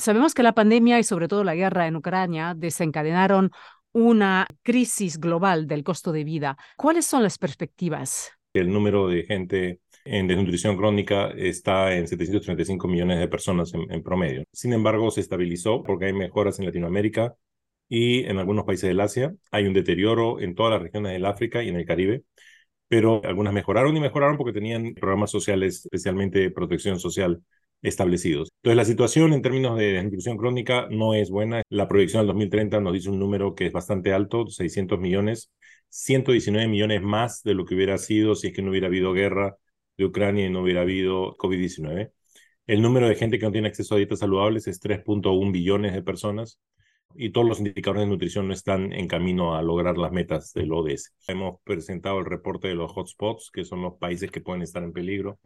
Sabemos que la pandemia y sobre todo la guerra en Ucrania desencadenaron una crisis global del costo de vida. ¿Cuáles son las perspectivas? El número de gente en desnutrición crónica está en 735 millones de personas en, promedio. Sin embargo, se estabilizó porque hay mejoras en Latinoamérica y en algunos países del Asia. Hay un deterioro en todas las regiones del África y en el Caribe, pero algunas mejoraron y mejoraron porque tenían programas sociales, especialmente protección social, establecidos. Entonces, la situación en términos de desnutrición crónica no es buena. La proyección al 2030 nos dice un número que es bastante alto, 600 millones, 119 millones más de lo que hubiera sido si es que no hubiera habido guerra de Ucrania y no hubiera habido COVID-19. El número de gente que no tiene acceso a dietas saludables es 3.1 billones de personas y todos los indicadores de nutrición no están en camino a lograr las metas del ODS. Hemos presentado el reporte de los hotspots, que son los países que pueden estar en peligro.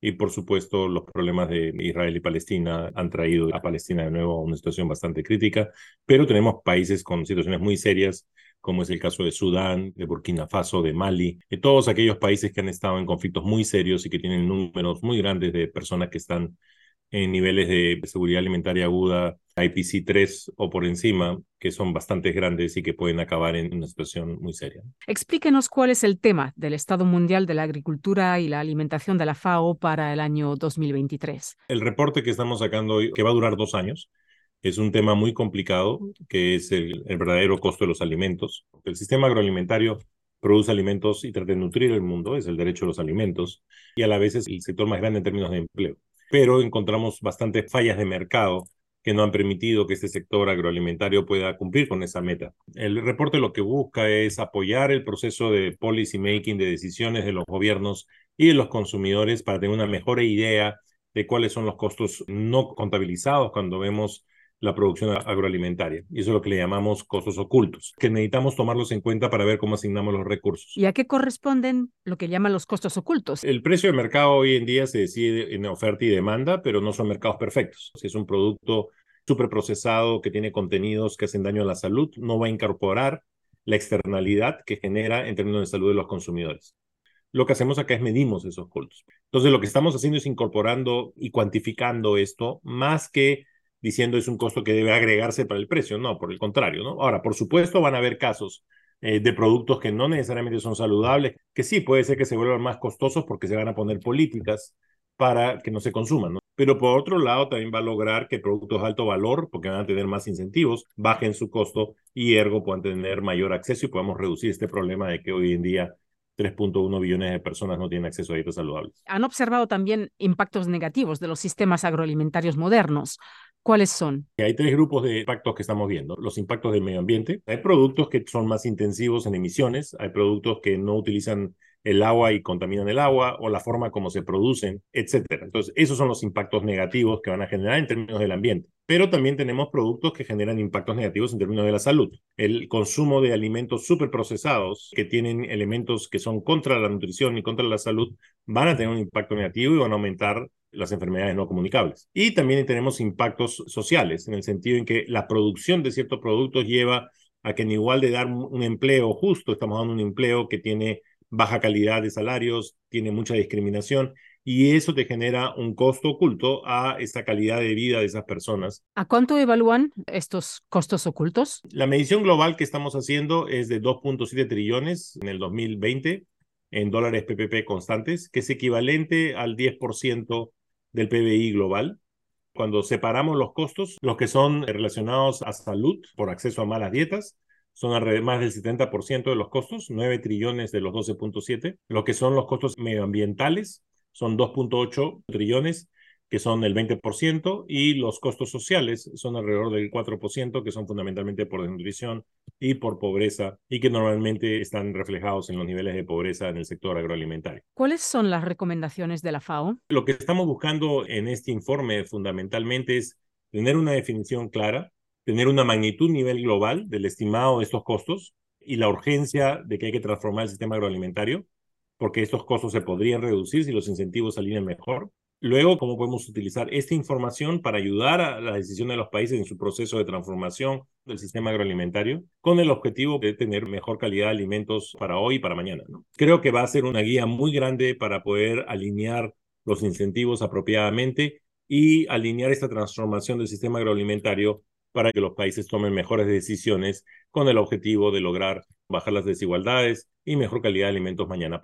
Y por supuesto, los problemas de Israel y Palestina han traído a Palestina de nuevo a una situación bastante crítica, pero tenemos países con situaciones muy serias como es el caso de Sudán, de Burkina Faso, de Mali, de todos aquellos países que han estado en conflictos muy serios y que tienen números muy grandes de personas que están en niveles de seguridad alimentaria aguda, IPC 3 o por encima, que son bastante grandes y que pueden acabar en una situación muy seria. Explíquenos cuál es el tema del Estado Mundial de la Agricultura y la Alimentación de la FAO para el año 2023. El reporte que estamos sacando hoy, que va a durar dos años, es un tema muy complicado, que es el, verdadero costo de los alimentos. El sistema agroalimentario produce alimentos y trata de nutrir el mundo, es el derecho a los alimentos, y a la vez es el sector más grande en términos de empleo. Pero encontramos bastantes fallas de mercado que no han permitido que este sector agroalimentario pueda cumplir con esa meta. El reporte lo que busca es apoyar el proceso de policy making, de decisiones de los gobiernos y de los consumidores para tener una mejor idea de cuáles son los costos no contabilizados cuando vemos la producción agroalimentaria. Y eso es lo que le llamamos costos ocultos, que necesitamos tomarlos en cuenta para ver cómo asignamos los recursos. ¿Y a qué corresponden lo que llaman los costos ocultos? El precio de mercado hoy en día se decide en oferta y demanda, pero no son mercados perfectos. Si es un producto procesado que tiene contenidos que hacen daño a la salud, no va a incorporar la externalidad que genera en términos de salud de los consumidores. Lo que hacemos acá es medimos esos costos. Entonces, lo que estamos haciendo es incorporando y cuantificando esto más que diciendo es un costo que debe agregarse para el precio, no, por el contrario, ¿no? Ahora, por supuesto, van a haber casos eh, de productos que no necesariamente son saludables, que sí puede ser que se vuelvan más costosos porque se van a poner políticas para que no se consuman, ¿no? Pero por otro lado, también va a lograr que productos de alto valor, porque van a tener más incentivos, bajen su costo y ergo puedan tener mayor acceso y podamos reducir este problema de que hoy en día 3.1 billones de personas no tienen acceso a dietas saludables. Han observado también impactos negativos de los sistemas agroalimentarios modernos. ¿Cuáles son? Hay tres grupos de impactos que estamos viendo. Los impactos del medio ambiente. Hay productos que son más intensivos en emisiones, hay productos que no utilizan el agua y contaminan el agua o la forma como se producen, etcétera. Entonces, esos son los impactos negativos que van a generar en términos del ambiente. Pero también tenemos productos que generan impactos negativos en términos de la salud. El consumo de alimentos procesados que tienen elementos que son contra la nutrición y contra la salud van a tener un impacto negativo y van a aumentar las enfermedades no comunicables. Y también tenemos impactos sociales, en el sentido en que la producción de ciertos productos lleva a que en igual de dar un empleo justo, estamos dando un empleo que tiene baja calidad de salarios, tiene mucha discriminación y eso te genera un costo oculto a esa calidad de vida de esas personas. ¿A cuánto evalúan estos costos ocultos? La medición global que estamos haciendo es de 2.7 trillones en el 2020 en dólares PPP constantes, que es equivalente al 10% del PBI global. Cuando separamos los costos, los que son relacionados a salud por acceso a malas dietas, son alrededor más del 70% de los costos, 9 trillones de los 12.7. Lo que son los costos medioambientales son 2.8 trillones, que son el 20%, y los costos sociales son alrededor del 4%, que son fundamentalmente por desnutrición y por pobreza, y que normalmente están reflejados en los niveles de pobreza en el sector agroalimentario. ¿Cuáles son las recomendaciones de la FAO? Lo que estamos buscando en este informe fundamentalmente es tener una definición clara tener una magnitud nivel global del estimado de estos costos y la urgencia de que hay que transformar el sistema agroalimentario, porque estos costos se podrían reducir si los incentivos salían mejor. Luego, cómo podemos utilizar esta información para ayudar a la decisión de los países en su proceso de transformación del sistema agroalimentario, con el objetivo de tener mejor calidad de alimentos para hoy y para mañana. Creo que va a ser una guía muy grande para poder alinear los incentivos apropiadamente y alinear esta transformación del sistema agroalimentario para que los países tomen mejores decisiones con el objetivo de lograr bajar las desigualdades y mejor calidad de alimentos mañana.